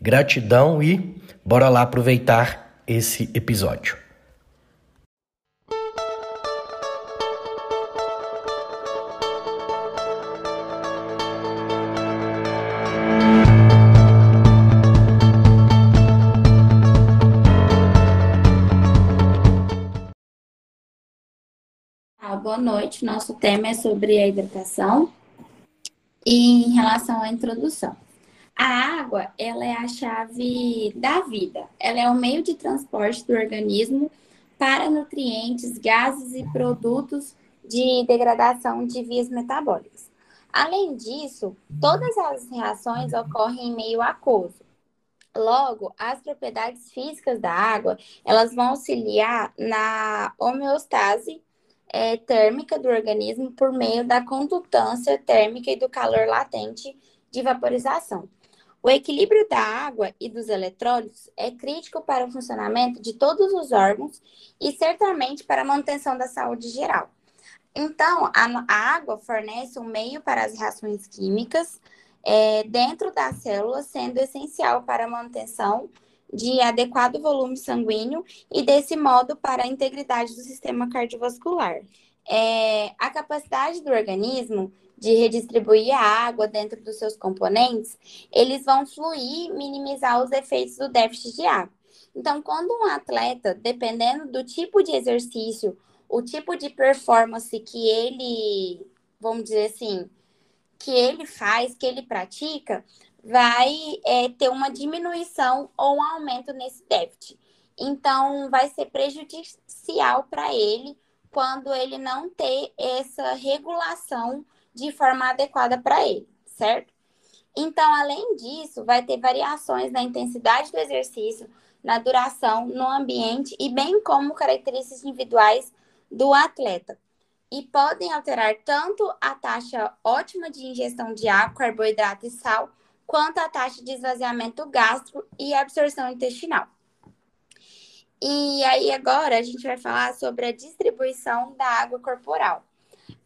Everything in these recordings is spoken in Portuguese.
Gratidão e bora lá aproveitar esse episódio. Ah, boa noite. Nosso tema é sobre a hidratação e em relação à introdução. A água, ela é a chave da vida. Ela é o meio de transporte do organismo para nutrientes, gases e produtos de degradação de vias metabólicas. Além disso, todas as reações ocorrem em meio aquoso. Logo, as propriedades físicas da água, elas vão auxiliar na homeostase é, térmica do organismo por meio da condutância térmica e do calor latente de vaporização. O equilíbrio da água e dos eletrólitos é crítico para o funcionamento de todos os órgãos e certamente para a manutenção da saúde geral. Então, a, água fornece um meio para as reações químicas é, dentro da célula, sendo essencial para a manutenção de adequado volume sanguíneo e, desse modo, para a integridade do sistema cardiovascular. É, a capacidade do organismo de redistribuir a água dentro dos seus componentes, eles vão fluir, minimizar os efeitos do déficit de água. Então, quando um atleta, dependendo do tipo de exercício, o tipo de performance que ele, vamos dizer assim, que ele faz, que ele pratica, vai é, ter uma diminuição ou um aumento nesse déficit. Então, vai ser prejudicial para ele quando ele não ter essa regulação de forma adequada para ele, certo? Então, além disso, vai ter variações na intensidade do exercício, na duração, no ambiente e bem como características individuais do atleta. E podem alterar tanto a taxa ótima de ingestão de água, carboidrato e sal, quanto a taxa de esvaziamento gástrico e absorção intestinal. E aí agora a gente vai falar sobre a distribuição da água corporal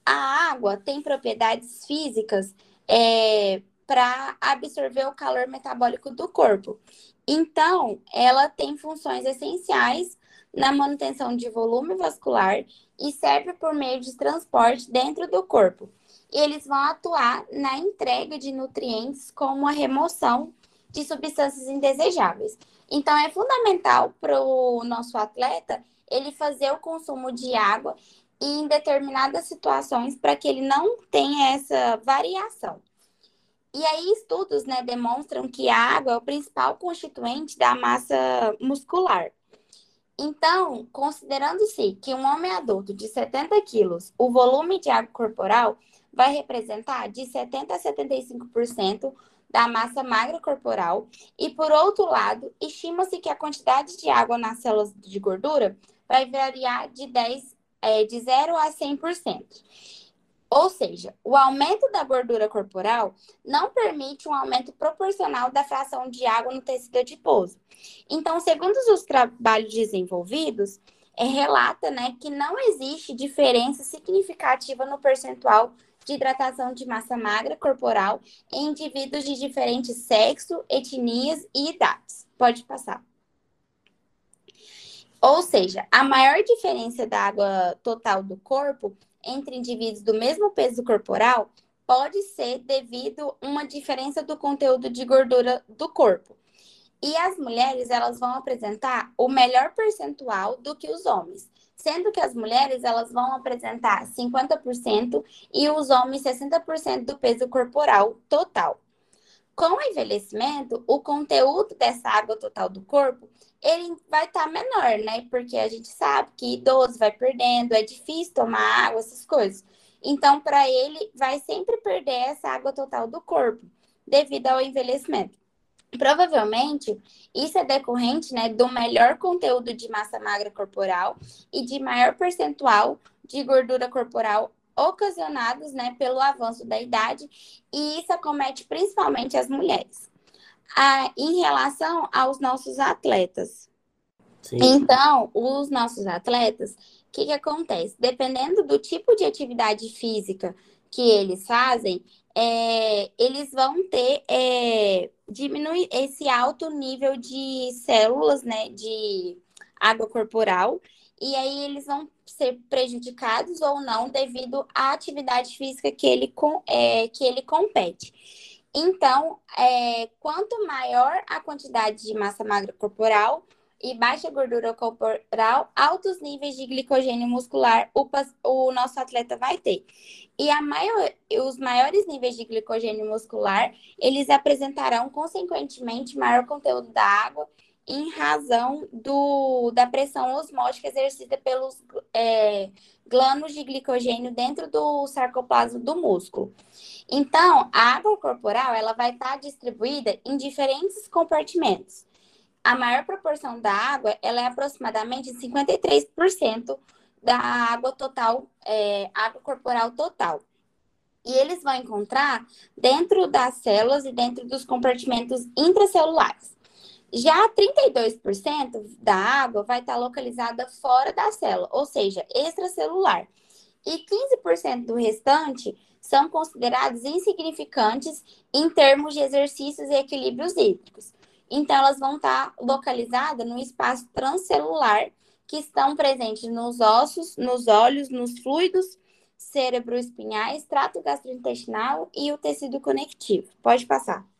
a água tem propriedades físicas é, para absorver o calor metabólico do corpo. Então, ela tem funções essenciais na manutenção de volume vascular e serve por meio de transporte dentro do corpo. Eles vão atuar na entrega de nutrientes, como a remoção de substâncias indesejáveis. Então, é fundamental para o nosso atleta ele fazer o consumo de água em determinadas situações para que ele não tenha essa variação. E aí, estudos né, demonstram que a água é o principal constituinte da massa muscular. Então, considerando-se que um homem adulto de 70 quilos, o volume de água corporal vai representar de 70% a 75% da massa magra corporal, e por outro lado, estima-se que a quantidade de água nas células de gordura vai variar de 10 é, de 0 a 100%. Ou seja, o aumento da gordura corporal não permite um aumento proporcional da fração de água no tecido adiposo. Então, segundo os trabalhos desenvolvidos, é, relata né, que não existe diferença significativa no percentual de hidratação de massa magra corporal em indivíduos de diferentes sexo, etnias e idades. Pode passar. Ou seja, a maior diferença da água total do corpo entre indivíduos do mesmo peso corporal pode ser devido a uma diferença do conteúdo de gordura do corpo. E as mulheres, elas vão apresentar o melhor percentual do que os homens, sendo que as mulheres, elas vão apresentar 50% e os homens 60% do peso corporal total. Com o envelhecimento, o conteúdo dessa água total do corpo ele vai estar tá menor, né? Porque a gente sabe que idoso vai perdendo, é difícil tomar água, essas coisas. Então, para ele, vai sempre perder essa água total do corpo, devido ao envelhecimento. Provavelmente, isso é decorrente né, do melhor conteúdo de massa magra corporal e de maior percentual de gordura corporal ocasionados né, pelo avanço da idade, e isso acomete principalmente as mulheres. Ah, em relação aos nossos atletas. Sim. Então, os nossos atletas, o que, que acontece? Dependendo do tipo de atividade física que eles fazem, é, eles vão ter é, diminuir esse alto nível de células, né, de água corporal, e aí eles vão ser prejudicados ou não devido à atividade física que ele, é, que ele compete. Então, é, quanto maior a quantidade de massa magra corporal e baixa gordura corporal, altos níveis de glicogênio muscular o, o nosso atleta vai ter. E maior, os maiores níveis de glicogênio muscular, eles apresentarão, consequentemente, maior conteúdo da água em razão do, da pressão osmótica exercida pelos é, de glicogênio dentro do sarcoplasma do músculo. Então, a água corporal ela vai estar distribuída em diferentes compartimentos. A maior proporção da água ela é aproximadamente 53% da água total, é, água corporal total. E eles vão encontrar dentro das células e dentro dos compartimentos intracelulares. Já 32% da água vai estar localizada fora da célula, ou seja, extracelular. E 15% do restante são considerados insignificantes em termos de exercícios e equilíbrios hídricos. Então, elas vão estar localizadas no espaço transcelular, que estão presentes nos ossos, nos olhos, nos fluidos cérebro-espinhais, trato gastrointestinal e o tecido conectivo. Pode passar.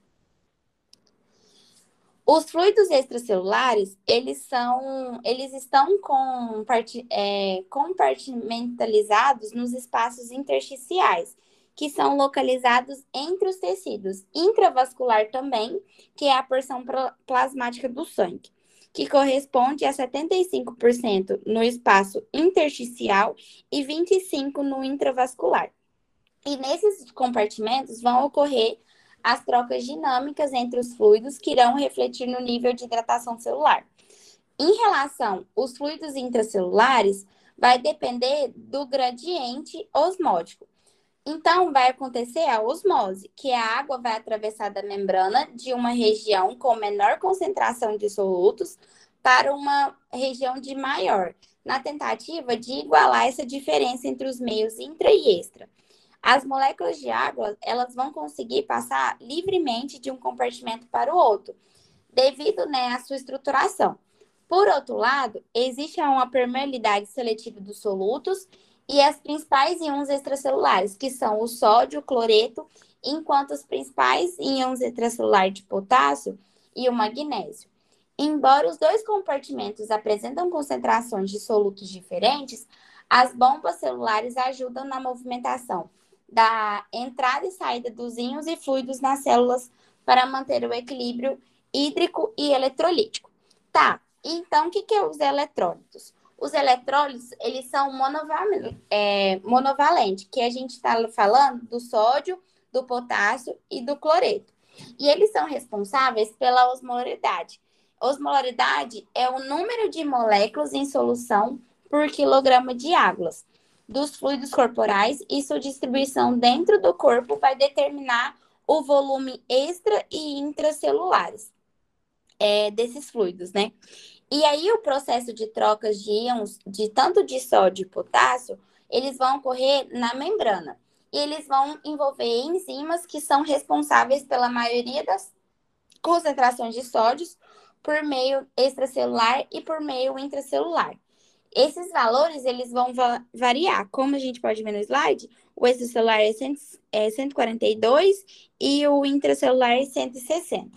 Os fluidos extracelulares, eles são, eles estão com, é, compartimentalizados nos espaços intersticiais, que são localizados entre os tecidos, intravascular também, que é a porção plasmática do sangue, que corresponde a 75% no espaço intersticial e 25% no intravascular. E nesses compartimentos vão ocorrer as trocas dinâmicas entre os fluidos que irão refletir no nível de hidratação celular. Em relação aos fluidos intracelulares, vai depender do gradiente osmótico. Então, vai acontecer a osmose, que a água vai atravessar da membrana de uma região com menor concentração de solutos para uma região de maior, na tentativa de igualar essa diferença entre os meios intra e extra. As moléculas de água, elas vão conseguir passar livremente de um compartimento para o outro, devido né, à sua estruturação. Por outro lado, existe uma permeabilidade seletiva dos solutos e as principais íons extracelulares, que são o sódio, o cloreto, enquanto os principais íons extracelulares de potássio e o magnésio. Embora os dois compartimentos apresentam concentrações de solutos diferentes, as bombas celulares ajudam na movimentação da entrada e saída dos íons e fluidos nas células para manter o equilíbrio hídrico e eletrolítico. Tá, então o que, que é os eletrólitos? Os eletrólitos, eles são monoval, é, monovalentes, que a gente está falando do sódio, do potássio e do cloreto. E eles são responsáveis pela osmolaridade. Osmolaridade é o número de moléculas em solução por quilograma de águas dos fluidos corporais e sua distribuição dentro do corpo vai determinar o volume extra e intracelulares é, desses fluidos, né? E aí o processo de trocas de íons, de tanto de sódio e potássio, eles vão ocorrer na membrana. E eles vão envolver enzimas que são responsáveis pela maioria das concentrações de sódios por meio extracelular e por meio intracelular. Esses valores, eles vão va variar. Como a gente pode ver no slide, o extracelular é, é 142 e o intracelular é 160.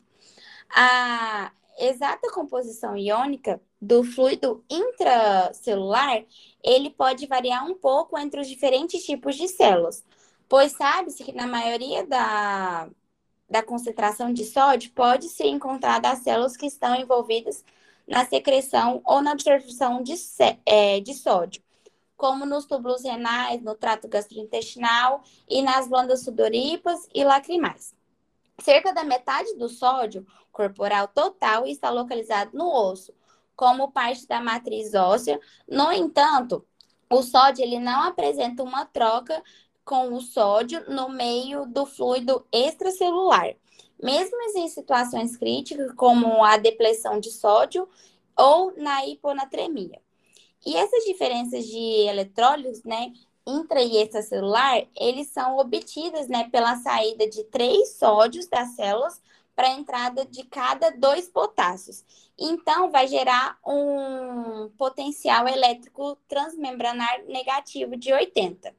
A exata composição iônica do fluido intracelular, ele pode variar um pouco entre os diferentes tipos de células, pois sabe-se que na maioria da, da concentração de sódio pode ser encontrada as células que estão envolvidas na secreção ou na absorção de, é, de sódio, como nos túbulos renais, no trato gastrointestinal e nas glândulas sudoríparas e lacrimais. Cerca da metade do sódio corporal total está localizado no osso, como parte da matriz óssea. No entanto, o sódio ele não apresenta uma troca com o sódio no meio do fluido extracelular. Mesmo em situações críticas, como a depleção de sódio ou na hiponatremia. E essas diferenças de eletrólitos, né, intra e extracelular, eles são obtidas, né, pela saída de três sódios das células para a entrada de cada dois potássios. Então, vai gerar um potencial elétrico transmembranar negativo de 80.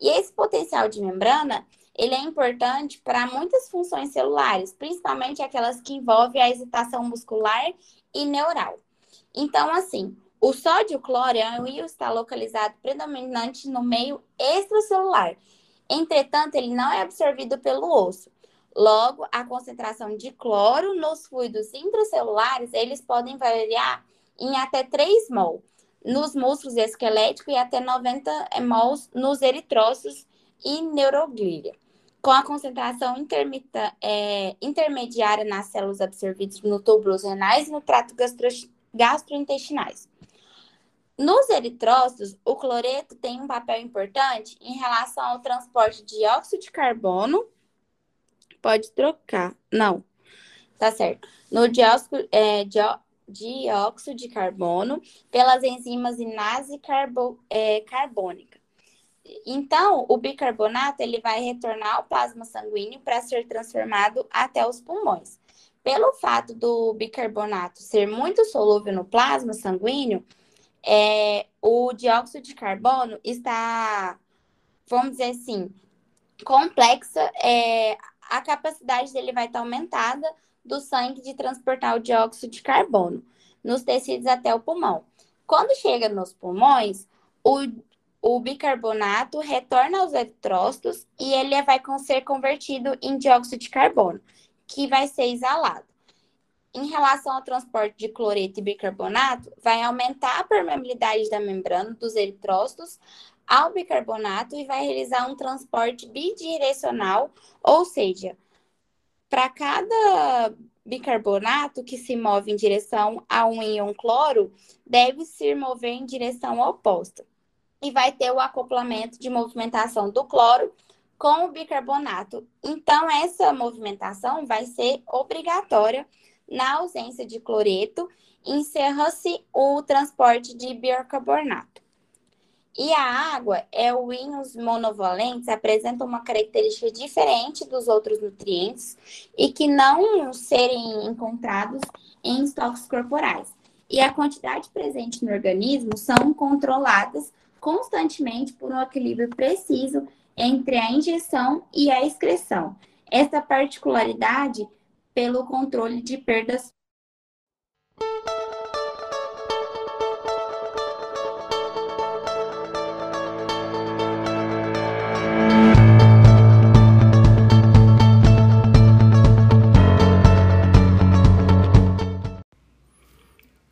E esse potencial de membrana, ele é importante para muitas funções celulares, principalmente aquelas que envolvem a excitação muscular e neural. Então, assim, o sódio cloro íon está localizado predominante no meio extracelular. Entretanto, ele não é absorvido pelo osso. Logo, a concentração de cloro nos fluidos intracelulares, eles podem variar em até 3 mol nos músculos esqueléticos e até 90 mols nos eritrócitos e neuroglíria. Com a concentração é, intermediária nas células absorvidas no túbulos renais e no trato gastro gastrointestinais. Nos eritrócitos, o cloreto tem um papel importante em relação ao transporte de dióxido de carbono pode trocar. Não, tá certo. No dióxido, é, dióxido de carbono pelas enzimas inase carbo, é, carbônica. Então, o bicarbonato ele vai retornar ao plasma sanguíneo para ser transformado até os pulmões. Pelo fato do bicarbonato ser muito solúvel no plasma sanguíneo, é, o dióxido de carbono está, vamos dizer assim, complexa é, a capacidade dele vai estar aumentada do sangue de transportar o dióxido de carbono nos tecidos até o pulmão. Quando chega nos pulmões, o, o bicarbonato retorna aos eritrócitos e ele vai ser convertido em dióxido de carbono, que vai ser exalado. Em relação ao transporte de cloreto e bicarbonato, vai aumentar a permeabilidade da membrana dos eritrócitos ao bicarbonato e vai realizar um transporte bidirecional, ou seja, para cada bicarbonato que se move em direção a um íon cloro, deve se mover em direção oposta. E vai ter o acoplamento de movimentação do cloro com o bicarbonato. Então, essa movimentação vai ser obrigatória na ausência de cloreto, encerra-se o transporte de bicarbonato. E a água é o íons monovalentes apresenta uma característica diferente dos outros nutrientes e que não serem encontrados em estoques corporais. E a quantidade presente no organismo são controladas constantemente por um equilíbrio preciso entre a injeção e a excreção. Essa particularidade pelo controle de perdas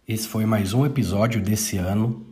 Esse foi mais um episódio desse ano.